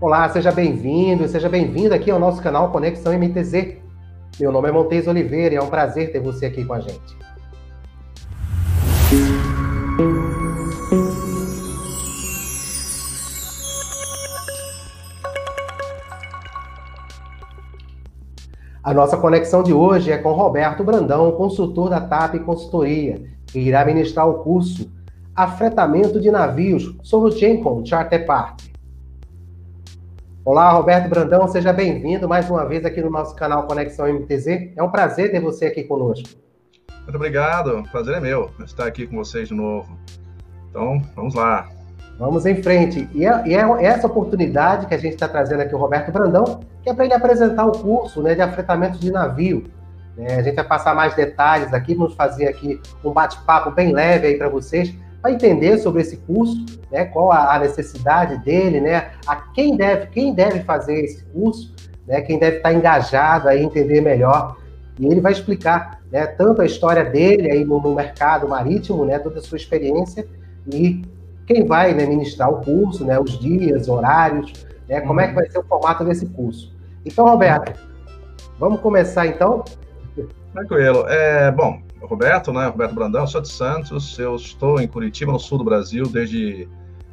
Olá, seja bem-vindo, seja bem-vinda aqui ao nosso canal Conexão MTZ. Meu nome é Montes Oliveira e é um prazer ter você aqui com a gente. A nossa conexão de hoje é com Roberto Brandão, consultor da TAP Consultoria, que irá ministrar o curso Afretamento de Navios sobre o Gencom Charter Park. Olá, Roberto Brandão, seja bem-vindo mais uma vez aqui no nosso canal Conexão MTZ. É um prazer ter você aqui conosco. Muito obrigado, prazer é meu estar aqui com vocês de novo. Então, vamos lá. Vamos em frente. E é, e é essa oportunidade que a gente está trazendo aqui o Roberto Brandão, que é para ele apresentar o curso né, de afretamento de navio. É, a gente vai passar mais detalhes aqui, vamos fazer aqui um bate-papo bem leve aí para vocês, para entender sobre esse curso, né, qual a, necessidade dele, né, a quem deve, quem deve fazer esse curso, né, quem deve estar engajado aí entender melhor. E ele vai explicar, né, tanto a história dele aí no, no mercado marítimo, né, toda a sua experiência e quem vai né, ministrar o curso, né, os dias, horários, né, como é que vai ser o formato desse curso. Então, Roberto, vamos começar então? Tranquilo. É, bom, Roberto, né? Roberto Brandão, sou de Santos, eu estou em Curitiba, no sul do Brasil, desde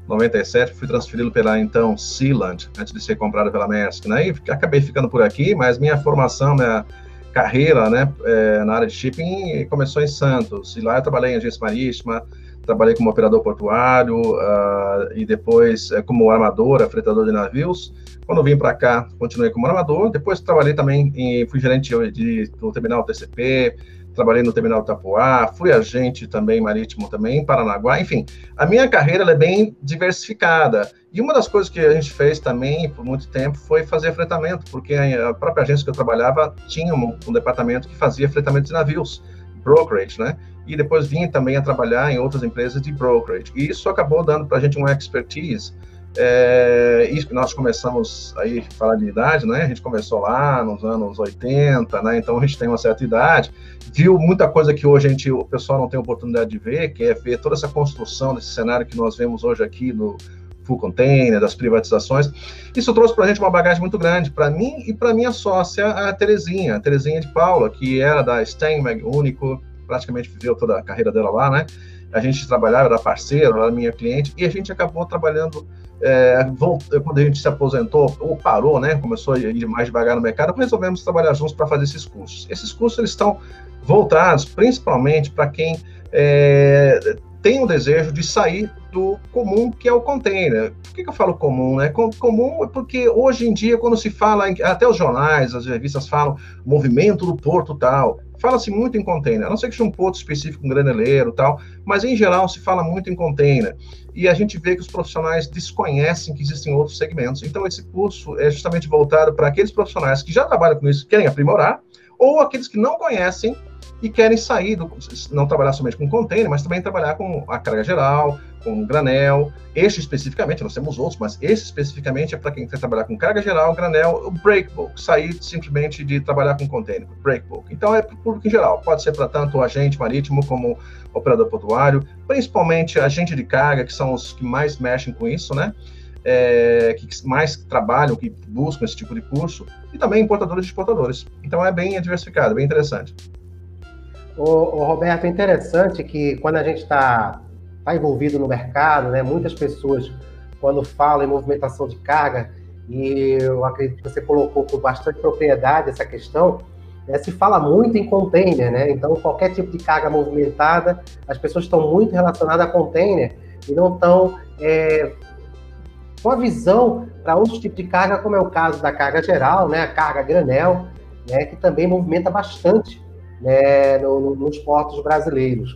97, fui transferido pela então Sealand, antes de ser comprado pela Maersk, né? E acabei ficando por aqui, mas minha formação, minha carreira, né, é, na área de shipping começou em Santos, e lá eu trabalhei em agência marítima, trabalhei como operador portuário uh, e depois uh, como armador, afretador de navios. Quando vim para cá, continuei como armador. Depois trabalhei também em, fui gerente de, do terminal TCP, trabalhei no terminal Tapuá, fui agente também marítimo também em Paranaguá, enfim, a minha carreira é bem diversificada. E uma das coisas que a gente fez também por muito tempo foi fazer fretamento, porque a própria agência que eu trabalhava tinha um, um departamento que fazia fretamento de navios, brokerage, né? E depois vim também a trabalhar em outras empresas de brokerage. E isso acabou dando para a gente uma expertise é, isso que nós começamos aí falar de idade, né? A gente começou lá nos anos 80, né? Então a gente tem uma certa idade, viu muita coisa que hoje a gente, o pessoal não tem oportunidade de ver, que é ver toda essa construção desse cenário que nós vemos hoje aqui no full container, das privatizações. Isso trouxe para a gente uma bagagem muito grande, para mim e para minha sócia, a Terezinha, a Terezinha de Paula, que era da Steinmag Único, praticamente viveu toda a carreira dela lá, né? A gente trabalhava, era parceiro, era minha cliente, e a gente acabou trabalhando é, quando a gente se aposentou ou parou, né, começou a ir mais devagar no mercado, resolvemos trabalhar juntos para fazer esses cursos. Esses cursos eles estão voltados principalmente para quem é, tem um desejo de sair do comum que é o container. Por que, que eu falo comum? Né? Comum é porque hoje em dia, quando se fala, até os jornais, as revistas falam movimento do porto tal, fala-se muito em container, a não ser que seja um porto específico, um graneleiro tal, mas em geral se fala muito em container. E a gente vê que os profissionais desconhecem que existem outros segmentos. Então, esse curso é justamente voltado para aqueles profissionais que já trabalham com isso, querem aprimorar, ou aqueles que não conhecem e querem sair, do, não trabalhar somente com container, mas também trabalhar com a carga geral, com granel. Este especificamente, nós temos outros, mas esse especificamente é para quem quer trabalhar com carga geral, granel, o break bulk, sair simplesmente de trabalhar com container, break bulk. Então é para o público em geral, pode ser para tanto o agente marítimo como operador portuário, principalmente agente de carga, que são os que mais mexem com isso, né? É, que mais trabalham, que buscam esse tipo de curso, e também importadores e exportadores. Então é bem diversificado, bem interessante. O, Roberto, é interessante que quando a gente está tá envolvido no mercado, né, muitas pessoas, quando falam em movimentação de carga, e eu acredito que você colocou com bastante propriedade essa questão, né, se fala muito em container, né? Então, qualquer tipo de carga movimentada, as pessoas estão muito relacionadas a container e não estão é, com a visão para outros tipos de carga, como é o caso da carga geral, né? A carga granel, né? Que também movimenta bastante né, no, nos portos brasileiros.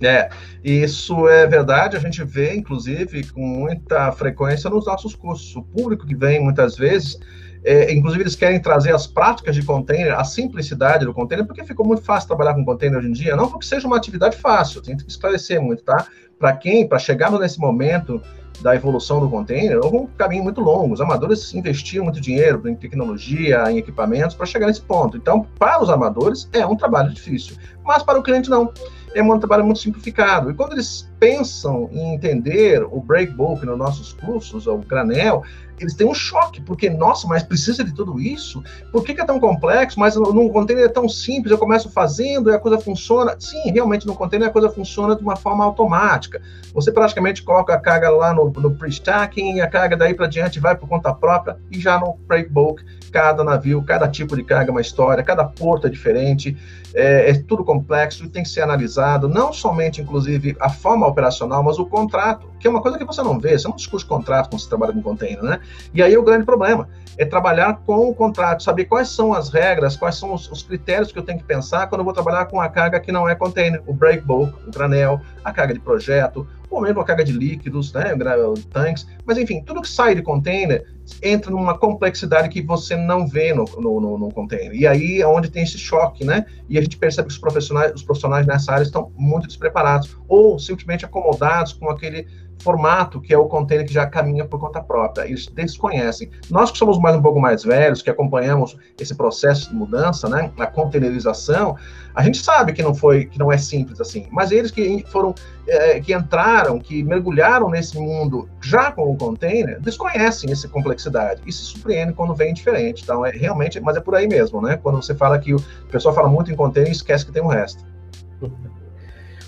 É, isso é verdade, a gente vê, inclusive, com muita frequência nos nossos cursos. O público que vem, muitas vezes, é, inclusive eles querem trazer as práticas de container, a simplicidade do container, porque ficou muito fácil trabalhar com container hoje em dia, não porque seja uma atividade fácil, tem que esclarecer muito, tá? Para quem, para chegarmos nesse momento da evolução do container, houve um caminho muito longo. Os amadores investiam muito dinheiro em tecnologia, em equipamentos, para chegar nesse ponto. Então, para os amadores, é um trabalho difícil. Mas para o cliente, não. É um trabalho muito simplificado. E quando eles pensam em entender o breakbook nos nossos cursos, o granel, eles têm um choque, porque, nossa, mas precisa de tudo isso? Por que, que é tão complexo? Mas no container é tão simples, eu começo fazendo e a coisa funciona. Sim, realmente no container a coisa funciona de uma forma automática. Você praticamente coloca a carga lá no, no pre-stacking e a carga daí para diante vai por conta própria e já no breakbook, cada navio, cada tipo de carga é uma história, cada porto é diferente, é, é tudo complexo e tem que ser analisado, não somente, inclusive, a forma operacional, mas o contrato, que é uma coisa que você não vê, você não discute contrato quando você trabalha com container, né? E aí o grande problema é trabalhar com o contrato, saber quais são as regras, quais são os, os, critérios que eu tenho que pensar quando eu vou trabalhar com a carga que não é container, o break bulk, o granel, a carga de projeto, ou mesmo a carga de líquidos, né, tanques, mas enfim, tudo que sai de container entra numa complexidade que você não vê no, no, no, no container. E aí é onde tem esse choque, né? E a gente percebe que os profissionais, os profissionais nessa área estão muito despreparados, ou simplesmente acomodados com aquele formato que é o container que já caminha por conta própria. Eles desconhecem. Nós que somos mais um pouco mais velhos, que acompanhamos esse processo de mudança, né, a containerização, a gente sabe que não foi, que não é simples assim. Mas eles que foram, é, que entraram, que mergulharam nesse mundo já com o container, desconhecem essa complexidade e se surpreendem quando vem diferente. Então é realmente, mas é por aí mesmo, né? Quando você fala que o pessoal fala muito em container, esquece que tem o resto.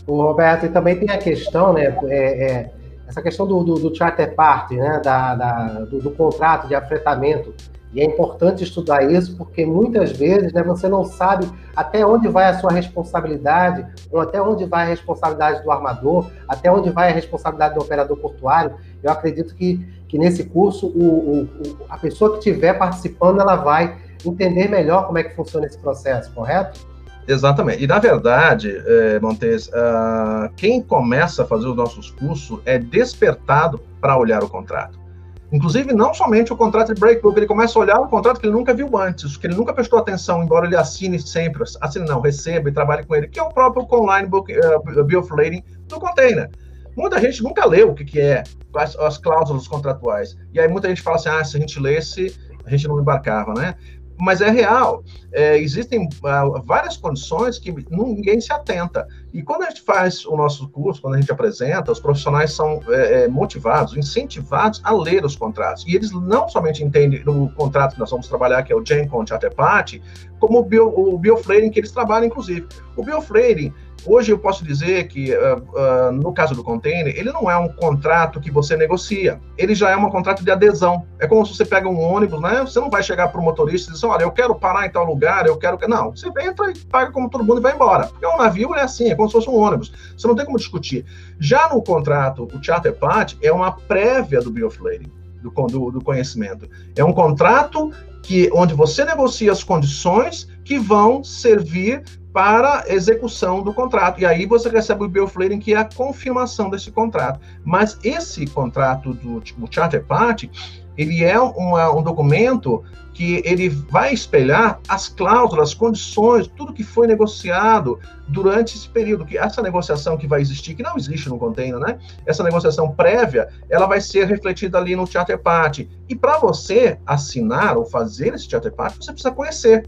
O Roberto, e também tem a questão, né? É, é essa questão do, do, do charter party, né, da, da do, do, contrato de afetamento. E é importante estudar isso porque muitas vezes né, você não sabe até onde vai a sua responsabilidade, ou até onde vai a responsabilidade do armador, até onde vai a responsabilidade do operador portuário. Eu acredito que, que nesse curso o, o, a pessoa que estiver participando ela vai entender melhor como é que funciona esse processo, correto? Exatamente. E, na verdade, é, Montes, uh, quem começa a fazer os nossos cursos é despertado para olhar o contrato. Inclusive, não somente o contrato de breakbook, ele começa a olhar o contrato que ele nunca viu antes, que ele nunca prestou atenção, embora ele assine sempre, assine não, receba e trabalhe com ele, que é o próprio Online Book, uh, Bill of Lading do container. Muita gente nunca leu o que, que é, as, as cláusulas contratuais. E aí muita gente fala assim, ah, se a gente lesse, a gente não embarcava, né? Mas é real. É, existem uh, várias condições que ninguém se atenta. E quando a gente faz o nosso curso, quando a gente apresenta, os profissionais são é, é motivados, incentivados a ler os contratos. E eles não somente entendem o contrato que nós vamos trabalhar, que é o GenCon Chatterpart, como o, bio, o bioflaring que eles trabalham, inclusive. O bioflaring Hoje eu posso dizer que, uh, uh, no caso do container, ele não é um contrato que você negocia, ele já é um contrato de adesão. É como se você pega um ônibus, né? Você não vai chegar para o motorista e dizer, olha, eu quero parar em tal lugar, eu quero. Não, você entra e paga como todo mundo e vai embora. Porque um navio é assim, é como se fosse um ônibus. Você não tem como discutir. Já no contrato, o Charter Part é uma prévia do bioflaring. Do, do, do conhecimento. É um contrato que onde você negocia as condições que vão servir para execução do contrato. E aí você recebe o bioflaring, que é a confirmação desse contrato. Mas esse contrato do Charter Party, ele é um documento que ele vai espelhar as cláusulas, as condições, tudo que foi negociado durante esse período, que essa negociação que vai existir, que não existe no container, né? Essa negociação prévia, ela vai ser refletida ali no Charter Party. E para você assinar ou fazer esse Charter Party, você precisa conhecer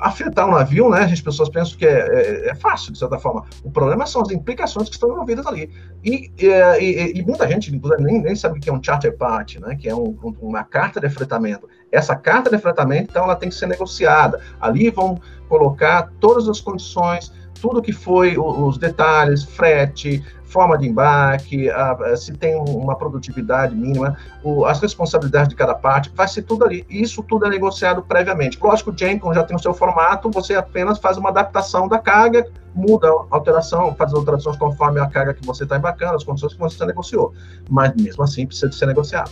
afetar um navio, né? As pessoas pensam que é, é, é, fácil, de certa forma. O problema são as implicações que estão envolvidas ali. E, e, e muita gente, nem, nem sabe o que é um charter party, né? Que é um, uma carta de fretamento. Essa carta de fretamento, então, ela tem que ser negociada. Ali vão colocar todas as condições, tudo que foi os detalhes, frete, forma de embarque, a, se tem uma produtividade mínima, o, as responsabilidades de cada parte, vai ser tudo ali. Isso tudo é negociado previamente. Lógico, o Jenkins já tem o seu formato, você apenas faz uma adaptação da carga, muda a alteração, faz alterações conforme a carga que você está embarcando, as condições que você negociou. Mas mesmo assim precisa de ser negociado.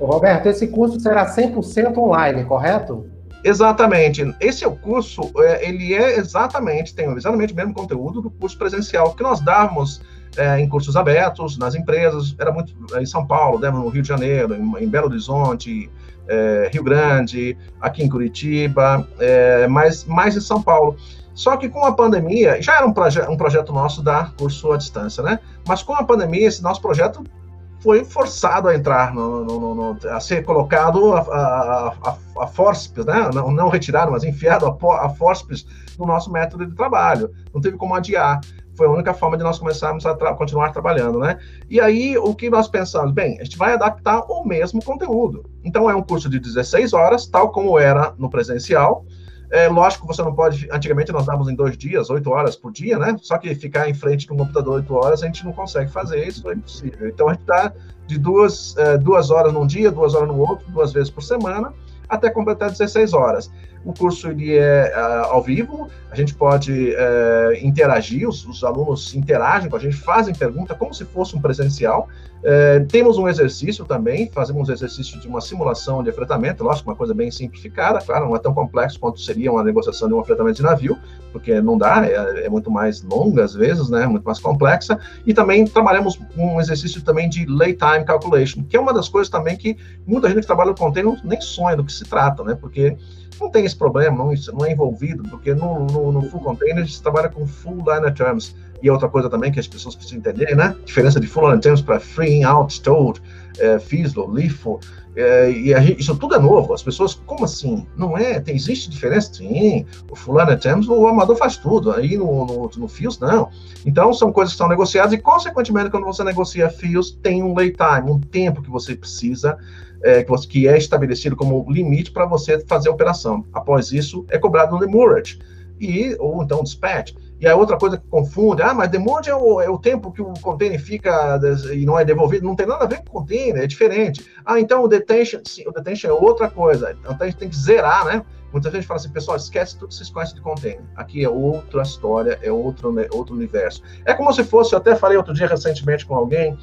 Roberto, esse curso será 100% online, correto? Exatamente. Esse é o curso, é, ele é exatamente, tem exatamente o mesmo conteúdo do curso presencial que nós dávamos é, em cursos abertos, nas empresas, era muito em São Paulo, demos no Rio de Janeiro, em, em Belo Horizonte, é, Rio Grande, aqui em Curitiba, é, mais em São Paulo. Só que com a pandemia, já era um, proje um projeto nosso dar curso à distância, né? Mas com a pandemia, esse nosso projeto foi forçado a entrar, no, no, no, a ser colocado a, a, a, a forceps, né? não, não mas enfiado a, a forceps no nosso método de trabalho. Não teve como adiar. foi a única forma de nós começarmos a tra continuar trabalhando, né? E aí, o que nós pensamos? Bem, a gente vai adaptar o mesmo conteúdo. Então, é um curso de 16 horas, tal como era no presencial, é, lógico que você não pode. Antigamente nós dávamos em dois dias, oito horas por dia, né? Só que ficar em frente de um computador oito horas a gente não consegue fazer isso, é impossível. Então a gente está de duas, é, duas horas num dia, duas horas no outro, duas vezes por semana, até completar 16 horas. O curso ele é uh, ao vivo, a gente pode uh, interagir, os, os, alunos interagem com a gente, fazem pergunta como se fosse um presencial. Uh, temos um exercício também, fazemos um exercício de uma simulação de afretamento, lógico, uma coisa bem simplificada, claro, não é tão complexo quanto seria uma negociação de um afretamento de navio, porque não dá, é, é muito mais longa às vezes, né, muito mais complexa. E também trabalhamos um exercício também de lay time calculation, que é uma das coisas também que muita gente que trabalha no container nem sonha do que se trata, né, porque não tem esse problema, não, não é envolvido, porque no, no, no, full container a gente trabalha com full liner terms. E outra coisa também que as pessoas precisam entender, né? Diferença de full liner terms para free, out, stowed, é, FISLO, LIFO, é, e gente, isso tudo é novo. As pessoas, como assim? Não é? Tem, existe diferença? Sim. O fulano terms, o amador faz tudo. Aí no, no, no FIOS, não. Então, são coisas que são negociadas e, consequentemente, quando você negocia FIOS, tem um lay time, um tempo que você precisa é, que, você, que é estabelecido como limite para você fazer a operação. Após isso, é cobrado no demurrage, e, ou então dispatch. E a outra coisa que confunde, ah, mas demurrage é o, é o tempo que o container fica e não é devolvido, não tem nada a ver com container, é diferente. Ah, então o detention, sim, o detention é outra coisa, então a gente tem que zerar, né? Muita gente fala assim, pessoal, esquece tudo que vocês conhecem de container. Aqui é outra história, é outro, outro universo. É como se fosse, eu até falei outro dia recentemente com alguém,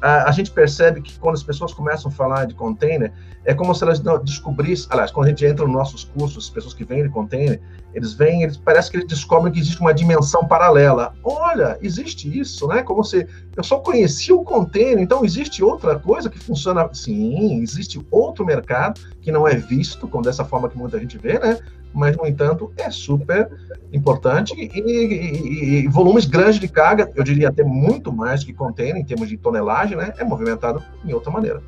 a, a, gente percebe que quando as pessoas começam a falar de container, é como se elas descobrissem, aliás, quando a gente entra nos nossos cursos, as pessoas que vêm de container, eles vêm, eles parece que eles descobrem que existe uma dimensão paralela. Olha, existe isso, né? Como se eu só conhecia o container, então existe outra coisa que funciona. Sim, existe outro mercado que não é visto como dessa forma que muita gente vê, né? mas, no entanto, é super importante e, e, e, volumes grandes de carga, eu diria até muito mais que container, em termos de tonelagem, né, é movimentado em outra maneira.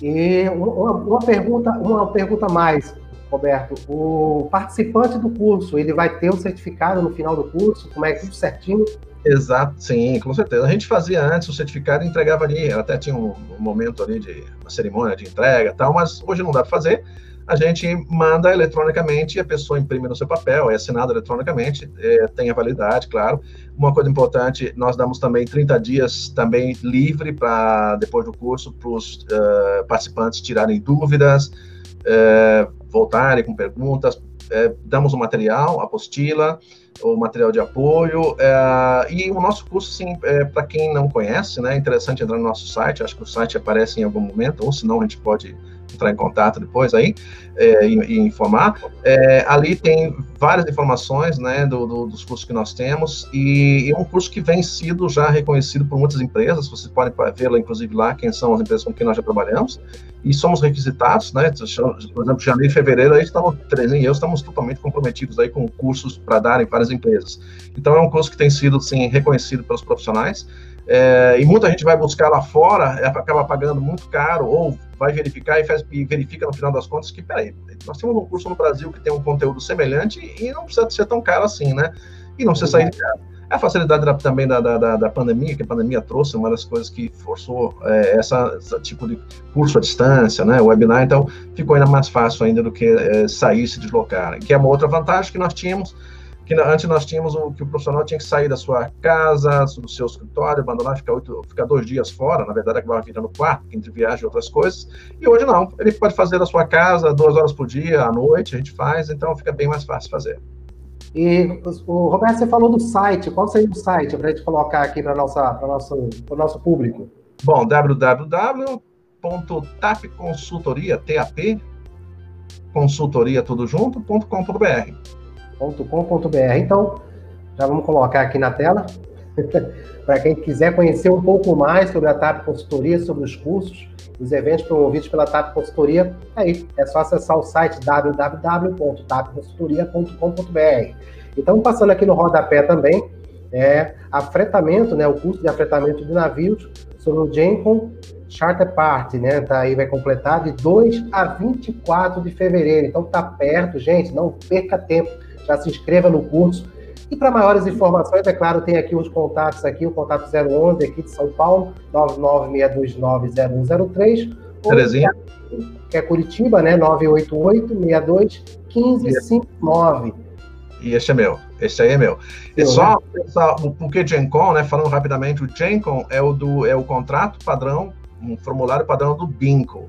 E uma, uma pergunta, uma pergunta mais, Roberto. O participante do curso, ele vai ter um certificado no final do curso? Como é tudo certinho? Exato, sim, com certeza. A gente fazia antes o certificado e entregava ali, até tinha um, um momento ali de uma cerimônia de entrega tal, mas hoje não dá para fazer a gente manda eletronicamente e a pessoa imprime no seu papel, é assinado eletronicamente, é, tem a validade, claro. Uma coisa importante, nós damos também 30 dias também livre para, depois do curso, para os uh, participantes tirarem dúvidas, uh, voltarem com perguntas, uh, damos o material, apostila, o material de apoio, e o nosso curso, sim, para quem não conhece, né, é interessante entrar no nosso site, acho que o site aparece em algum momento, ou senão a gente pode entrar em contato depois aí é, e, e, informar. É, ali tem várias informações né, do, do, dos cursos que nós temos e, é um curso que vem sido já reconhecido por muitas empresas. Vocês podem ver inclusive lá, quem são as empresas com quem nós já trabalhamos. E somos requisitados, né? Por exemplo, janeiro e fevereiro, aí estamos, Teresa e eu, estamos totalmente comprometidos aí com cursos para dar em várias empresas. Então, é um curso que tem sido, sim, reconhecido pelos profissionais. É, e muita gente vai buscar lá fora, é, acaba pagando muito caro, ou vai verificar e, faz, e, verifica no final das contas que, peraí, nós temos um curso no Brasil que tem um conteúdo semelhante e não precisa ser tão caro assim, né? E não precisa sair de casa. A facilidade da, também da, da, da, pandemia, que a pandemia trouxe, uma das coisas que forçou é, essa, esse tipo de curso à distância, né, webinar, então ficou ainda mais fácil ainda do que é, sair se deslocar, que é uma outra vantagem que nós tínhamos, que antes nós tínhamos o que o profissional tinha que sair da sua casa, do seu escritório, abandonar, ficar, oito, ficar dois dias fora, na verdade, acabava virando quarto, entre viagem e outras coisas. E hoje não, ele pode fazer da sua casa duas horas por dia, à noite, a gente faz, então fica bem mais fácil fazer. E o Roberto, você falou do site, qual seria o site para a gente colocar aqui para o nosso, público? Bom, www.tapconsultoria, TAP, consultoria tudo junto.com.br com.br. Então, já vamos colocar aqui na tela. Para quem quiser conhecer um pouco mais sobre a TAP Consultoria, sobre os cursos, os eventos promovidos pela TAP Consultoria, aí é só acessar o site www.tapconsultoria.com.br. Então, passando aqui no rodapé também, é afretamento, né, o curso de afretamento de navios sobre o Gencom Charter Party, né, tá aí, vai completar de 2 a 24 de fevereiro. Então, tá perto, gente, não perca tempo já se inscreva no curso. E para maiores informações, é claro, tem aqui os contatos aqui, o contato 011 aqui de São Paulo, 996290103. Terezinha. Que é Curitiba, né? 988-62-1559. E este é meu. Esse aí é meu. E só pensar o porquê Gencom, né? Falando rapidamente, o Gencom é o, do, é o contrato padrão, um formulário padrão do BINCO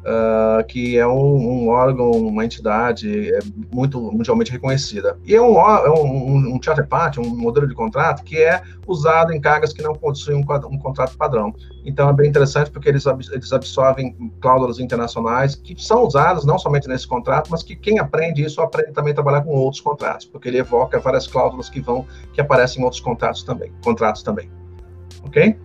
uh, que é um, um, órgão, uma entidade é muito mundialmente reconhecida. E é um, é um, um charter party, um modelo de contrato que é usado em cargas que não possuem um, um contrato padrão. Então é bem interessante porque eles, eles absorvem cláusulas internacionais que são usadas não somente nesse contrato, mas que quem aprende isso aprende também a trabalhar com outros contratos, porque ele evoca várias cláusulas que vão que aparecem em outros contratos também, contratos também. OK?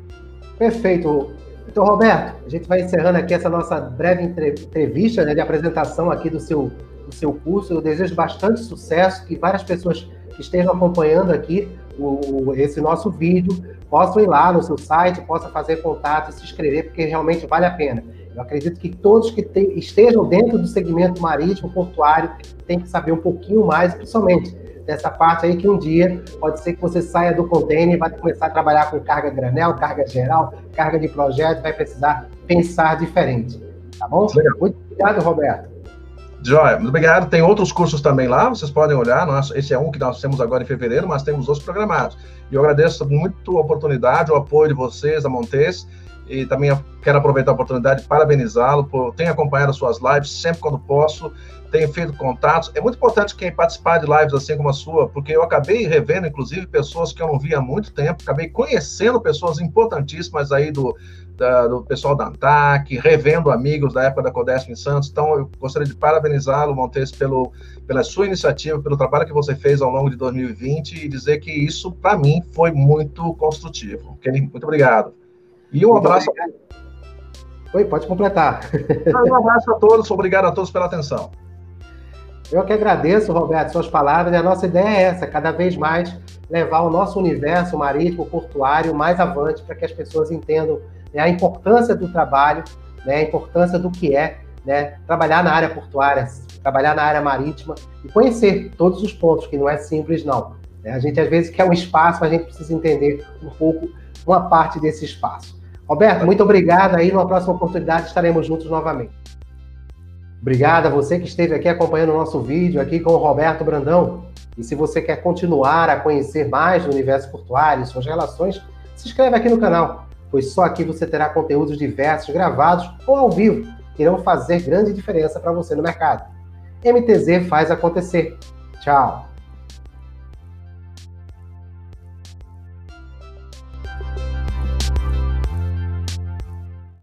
Perfeito. Então, Roberto, a gente vai encerrando aqui essa nossa breve entrevista né, de apresentação aqui do seu, do seu curso. Eu desejo bastante sucesso, que várias pessoas que estejam acompanhando aqui o, esse nosso vídeo possam ir lá no seu site, possam fazer contato, se inscrever, porque realmente vale a pena. Eu acredito que todos que te, estejam dentro do segmento marítimo, portuário, têm que saber um pouquinho mais, principalmente dessa parte aí que um dia pode ser que você saia do container e vai começar a trabalhar com carga granel, carga geral, carga de projeto, vai precisar pensar diferente. Tá bom? Legal. Muito obrigado, Roberto. Joia, muito obrigado. Tem outros cursos também lá, vocês podem olhar. Nós, esse é um que nós temos agora em fevereiro, mas temos outros programados. E eu agradeço muito a oportunidade, o apoio de vocês, da Montes, e também quero aproveitar a oportunidade de parabenizá-lo por ter acompanhado as suas lives sempre quando posso tenho feito contatos. É muito importante quem participar de lives assim como a sua, porque eu acabei revendo, inclusive, pessoas que eu não via há muito tempo, acabei conhecendo pessoas importantíssimas aí do, da, do pessoal da ANTAC, revendo amigos da época da Codesp em Santos. Então, eu gostaria de parabenizá-lo, Montes, pelo, pela sua iniciativa, pelo trabalho que você fez ao longo de 2020 e dizer que isso, para mim, foi muito construtivo. Muito obrigado. E um muito abraço. Obrigado. Oi, pode completar. Um abraço a todos, obrigado a todos pela atenção. Eu que agradeço, Roberto, suas palavras. E a nossa ideia é essa, cada vez mais levar o nosso universo marítimo, portuário mais avante para que as pessoas entendam né, a importância do trabalho, né, a importância do que é né, trabalhar na área portuária, trabalhar na área marítima e conhecer todos os pontos, que não é simples, não. Né. A gente às vezes quer um espaço, mas a gente precisa entender um pouco uma parte desse espaço. Roberto, muito obrigado aí. Numa próxima oportunidade estaremos juntos novamente. Obrigado a você que esteve aqui acompanhando o nosso vídeo aqui com o Roberto Brandão. E se você quer continuar a conhecer mais do universo portuário e suas relações, se inscreve aqui no canal, pois só aqui você terá conteúdos diversos gravados ou ao vivo que irão fazer grande diferença para você no mercado. MTZ faz acontecer. Tchau!